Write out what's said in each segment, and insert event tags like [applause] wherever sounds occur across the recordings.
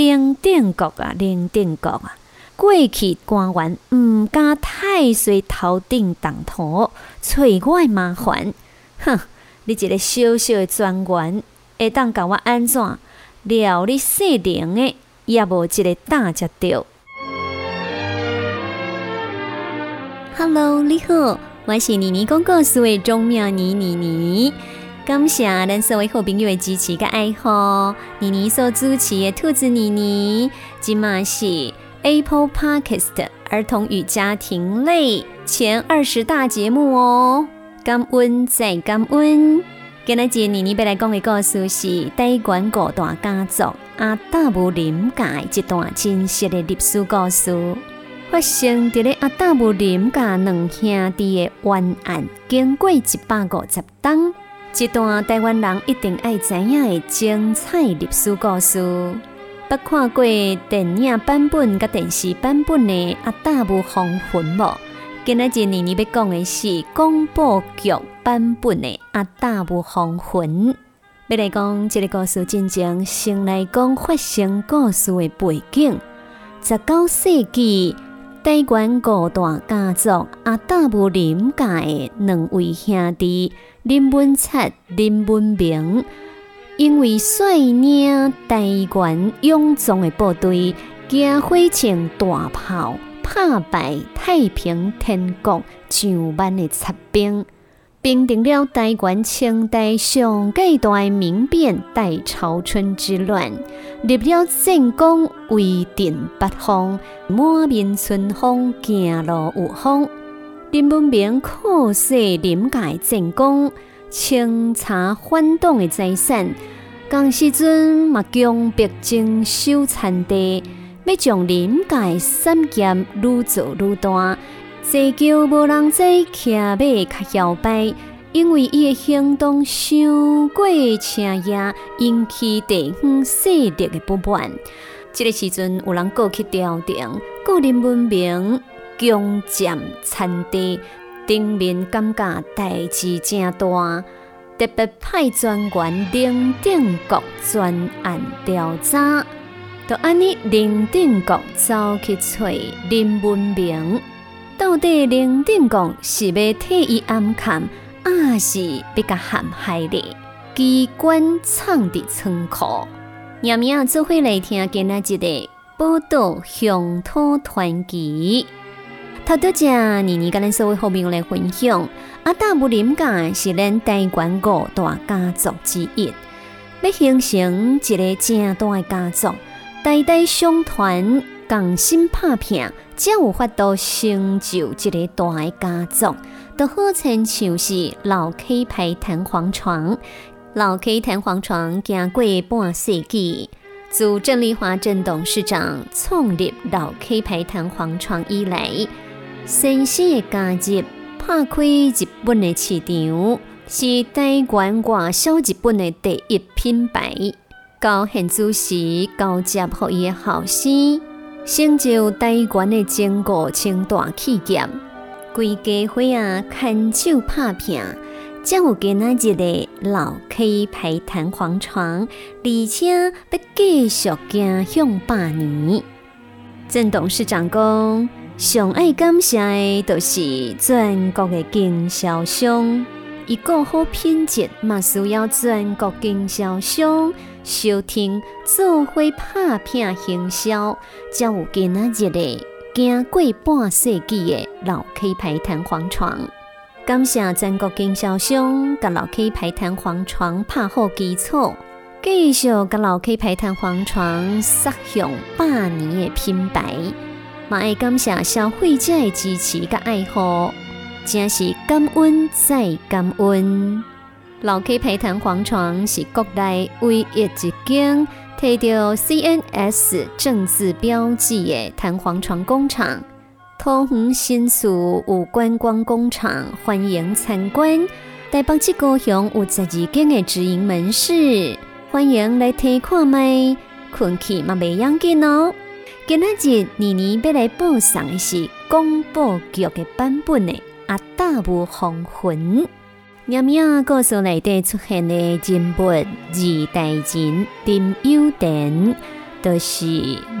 零定国啊，零定国啊！过去官员毋敢太岁头顶动土，找我麻烦。哼，你一个小小的专员，会当甲我安怎料你细灵的，也无一个打接着。Hello，你好，我是妮妮公故事的钟妙妮妮妮。感谢咱所有好朋友的支持甲爱好。妮妮所主持的兔子妮妮，今嘛是 Apple Podcast 儿童与家庭类前二十大节目哦。感恩再感恩。今日节妮妮要来讲的故事是台湾古代家族阿达姆林家一段真实的历史故事。发生伫咧阿达姆林家两兄弟的冤案，经过一百五十档。一段台湾人一定爱知影的精彩历史故事。捌看过电影版本甲电视版本的《阿达姆黄昏》无？今仔日妮妮要讲的是广播剧版本的《阿达姆黄昏》。要来讲这个故事，真正先来讲发生故事的背景。十九世纪。台湾五大家族阿达姆林家的两位兄弟林文策、林文明，因为率领台湾勇壮的部队，惊火枪大炮，打败太平天国上万的贼兵。平定了台湾清代上几代民变大潮春之乱，立了战功，威震八方，满面春风，行路有风。林文明靠势临界战功，清查反动的财产，江时阵嘛强迫征收残地，要将临界产业愈做愈大。地球无人在骑马较摇摆，因为伊的行动伤过车野，引起地方势力的不满。这个时阵，有人过去调停，个人文明强占产地，顶面感觉代志正大，特别派专员林定国专案调查，就安尼林定国走去找林文明。到底林定国是要替伊暗砍，还是要甲陷害的？机关藏伫仓库，夜明做伙来听今仔日的报道乡土团结。头拄只妮妮甲咱所有好朋友来分享，阿达姆林家是咱台湾五大家族之一，要形成一个正大的家族，代代相传。共心拍拼，才有法度成就一个大的家族。都好亲像是老 K 牌弹簧床，老 K 弹簧床行过半世纪，自郑丽华郑董事长创立老 K 牌弹簧床以来，新兴的加入，拍开日本的市场，是台湾外销日本的第一品牌。高现主席交接予伊的后生。成就台湾的整个清大企业，规家伙啊，牵手拍拼，才有今仔日的老 K 牌弹簧床，而且要继续行向百年。郑董事长讲，上爱感谢的都是全国的经销商，一个好品质嘛，需要全国经销商。收听做伙拍片行销，才有今仔日的行过半世纪的老 K 牌弹簧床。感谢全国经销商甲老 K 牌弹簧床拍好基础，继续甲老 K 牌弹簧床杀向百年的品牌。嘛爱感谢消费者的支持甲爱护，真是感恩再感恩。老 K 陪弹簧床是国内唯一一间摕到 CNS 正字标记的弹簧床工厂。桃园新厝有观光工厂，欢迎参观。台北市高雄有十二间的直营门市，欢迎来睇看卖。困去嘛袂要紧哦。今仔日妮妮要来报送的是广播剧的版本的《阿大武黄昏》。念名故事内底出现的人物二代人林有田，就是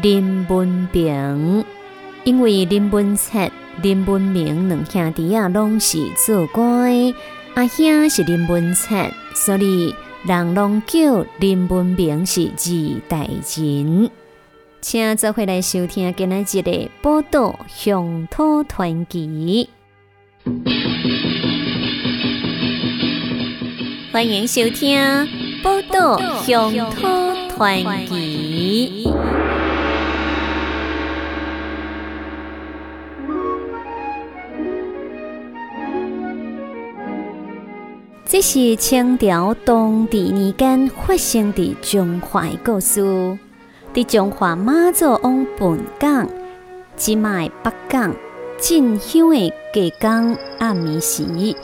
林文平。因为林文策、林文明两兄弟啊，拢是做官。阿兄是林文策，所以人拢叫林文明是二代人。请做回来收听今日一个报道《乡土传奇》。欢迎收听《报道乡土传奇》。这是清朝当地年间发生的中华故事。在中华妈祖往本港、即卖北港进香的过江暗暝时，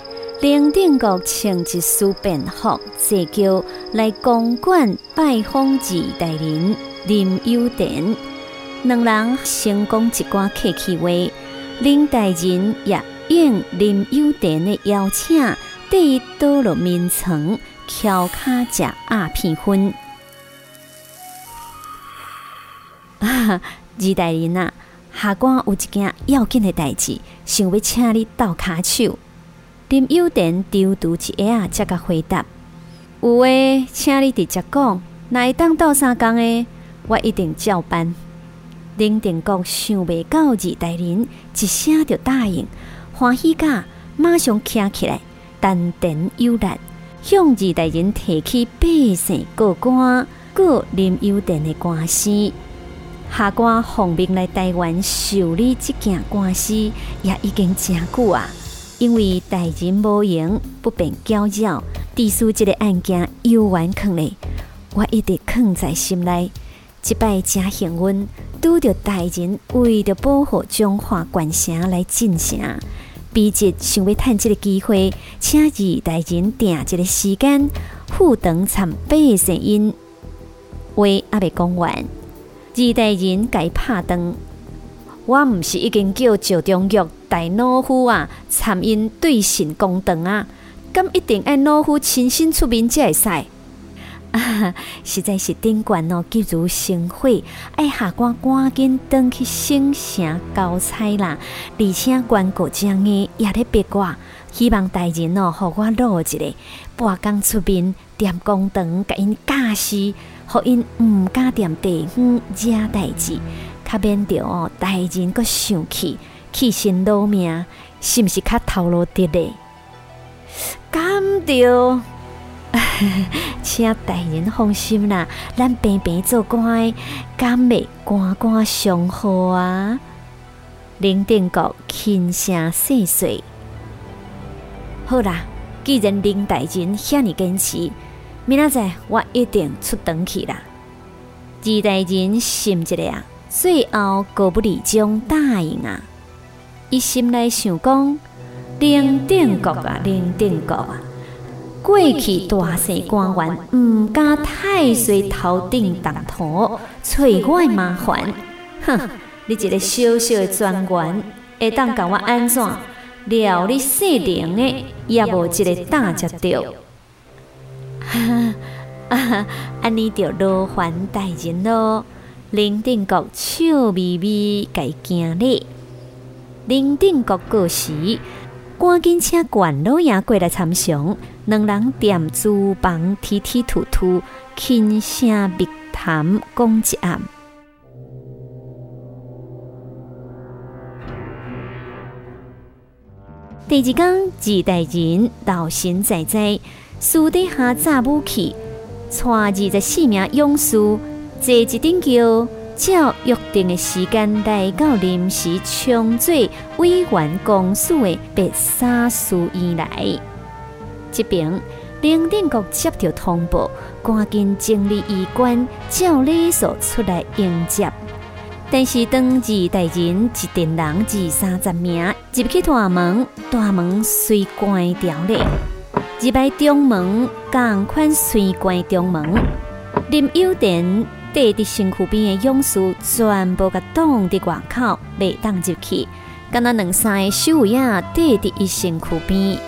林定国穿一束便服，坐轿来公馆拜访二代人林有田。两人成功一寡客气话，林大人也应林有田的邀请。第一到了眠床，翘脚食鸦片烟。二代人啊，下官有一件要紧的代志，想要请你倒卡手。林有田丢读一下，才甲回答：有诶，请你直接讲。哪会当倒三工的，我一定照办。林定国想袂到二代人一声就答应，欢喜甲马上站起来。丹田有力，向二代人提起百姓过关过林有田的官司。下官奉命来台湾受理这件官司，也已经真久啊。因为代人无用，不便交扰，提出这个案件又完坑嘞，我一直藏在心内。一摆真幸运，拄着代人为着保护中华关城来进城。笔直想要趁这个机会，请二代人定一个时间，赴长参拜神音。话还未讲完，二代人该拍灯。我毋是已经叫赵中玉大老夫啊，参因对神公堂啊，咁一定爱老夫亲身出面才会使。[laughs] 实在是顶冠哦，急如生火，爱下官赶紧登去省城交差啦！而且关国将的也咧逼我，希望大人哦，互我落一个半工出面，踮公堂，甲因驾驶，互因毋敢踮地方惹代志，较免着哦，大人阁生气，气心老命，是毋是较头路的咧？敢着？[laughs] 请大人放心啦，咱平平做官，敢袂官官相护啊！林定国轻声细碎。好啦，既然林大人遐尔坚持，明仔载我一定出堂去啦。二大人心一个啊，最后高不离中答应啊。伊心内想讲，林定国啊，林定国啊。过去大姓官员毋敢太岁头顶动土，找我麻烦。哼，你一个小小的专员，会当甲我安怎？料你姓林的，也无一个打接着。哈 [laughs] 哈，安尼就劳烦大人咯。林定国笑眯眯，伊行礼。林定国过时。赶紧请管老爷过来参详，两人踮厨房踢踢吐吐，轻声密谈讲一暗。第二天，二代人道心在在，私底下炸武器，带二十四名勇士坐一顶轿。照约定的时间来到临时重做委员公署的白沙书院来。这边林定国接到通报，赶紧整理衣冠，照礼数出来迎接。但是当二代人一定人二三十名入去大门，大门随关掉了。入来中门，共款随关中门。林有田。地伫身躯边的勇士全部甲挡伫外口，袂当入去。敢若两三个守卫啊，地伫伊身躯边。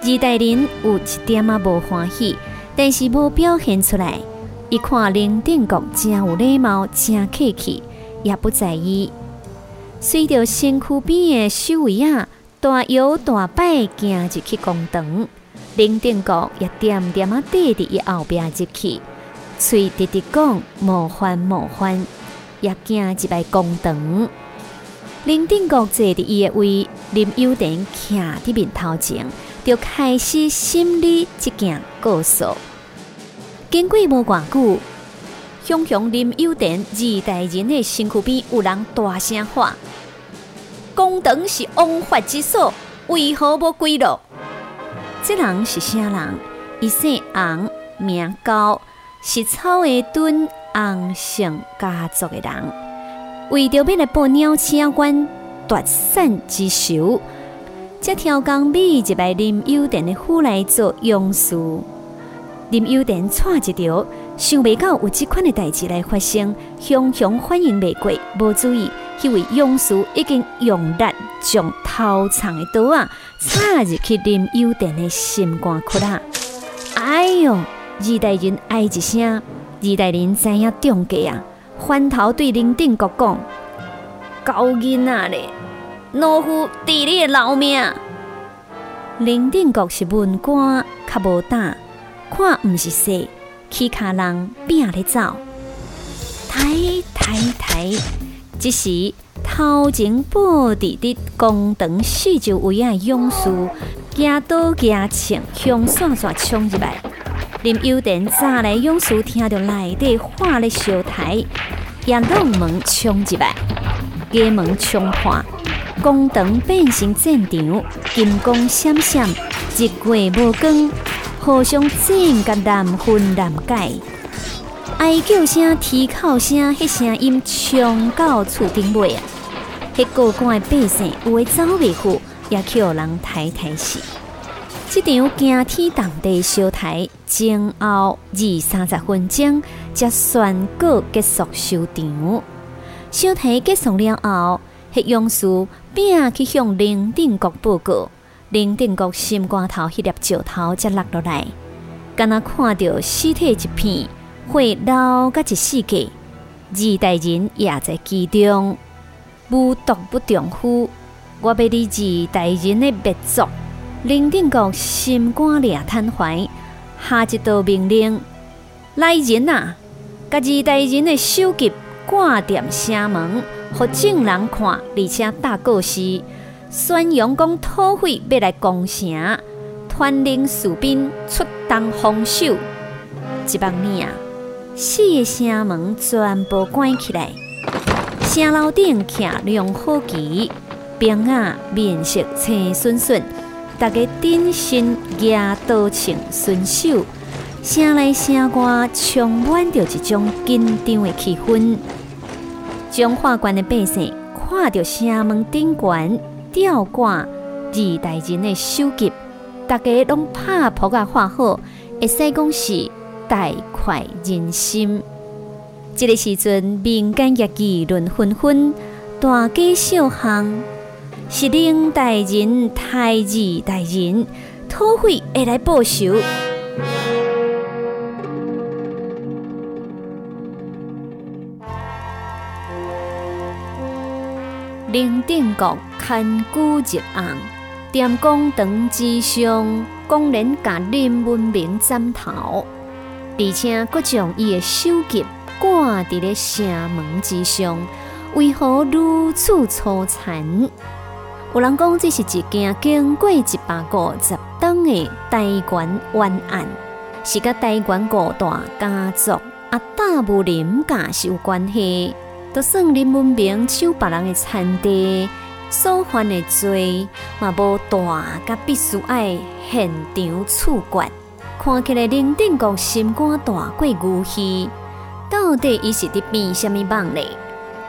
二代人有一点啊无欢喜，但是无表现出来。一看林定国真有礼貌，真客气，也不在意。随着身躯边的守卫啊，大摇大摆行入去公堂，林定国也点点啊跟伫伊后壁入去，嘴直直讲莫烦莫烦，也惊一摆公堂。林定国坐伫伊的位，林有田徛伫面头前，就开始心里即件故事。经过无偌久，熊熊林有田二代人的身躯边有人大声喊：“公堂是枉法之所，为何无归落？”这人是啥人？伊姓洪，名高，是草的墩红姓家族的人。为着要来报鸟车官夺产之仇，才挑工美入来林有田的府内做佣事。林有田错一条，想未到有即款的代志来发生，熊熊反应未过，无注意，迄位勇士已经用力将头长的刀啊插入去林有田的心肝窟啊！哎呦，二代人哀一声，二代人知影中计啊，翻头对林定国讲：“高囡仔咧，老夫治你的老命。”林定国是文官，较无胆。看，毋是说，起卡人拼咧走，抬抬抬，即时头前布置的公堂四周围啊勇士，惊刀惊枪，向线线冲入来。林有田早来勇士听到内底喊咧烧台，也弄门冲入来，家门冲破，公堂变成战场，金光闪闪，日月无光。互相争甲难分难解，哀叫声、啼哭声，迄声音冲到厝顶尾啊！迄过关的百姓有诶走袂赴，也叫人抬抬死。这场惊天动地烧台，前后二三十分钟，才宣告结束收场。烧台结束了后，迄勇士拼去向林定国报告。林定国心肝头迄粒石头才落落来，敢若看到尸体一片，血流甲一世界。二代人也在其中，无毒不丈夫，我要你二代人的灭族。林定国心肝裂瘫痪，下一道命令：来人啊，甲二代人的首级挂店城门，互众人看，而且大告示。宣扬讲土匪要来攻城，团领士兵出动防守。一帮年啊，四个城门全部关起来，城楼顶徛良好旗，兵啊面色青顺顺，大家顶身牙刀枪顺手，城内城外充满着一种紧张的气氛。中华关的百姓看到城门顶悬。吊挂二代人的手机，大家拢拍扑啊画好，会使讲是大快人心。这个时阵，民间也议论纷纷，大街小巷是领代人、太二代人，土匪会来报仇。林定国牵古入案，踮公堂之上，公然甲林文明斩头，而且阁将伊的首级挂伫咧城门之上，为何如此粗残？有人讲这是一件经过一百五十档的台湾冤案，是甲台湾五大家族阿大武林家是有关系。就算林文明抢别人的田地，所犯的罪嘛无大，甲必须爱现场处决。看起来林定国心肝大过牛气，到底伊是伫变什么梦呢？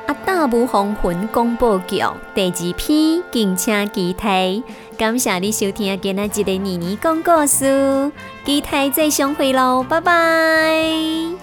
啊！大武红魂广播剧第二篇，敬请期待。感谢你收听今日一个妮妮讲故事，期待再相会喽，拜拜。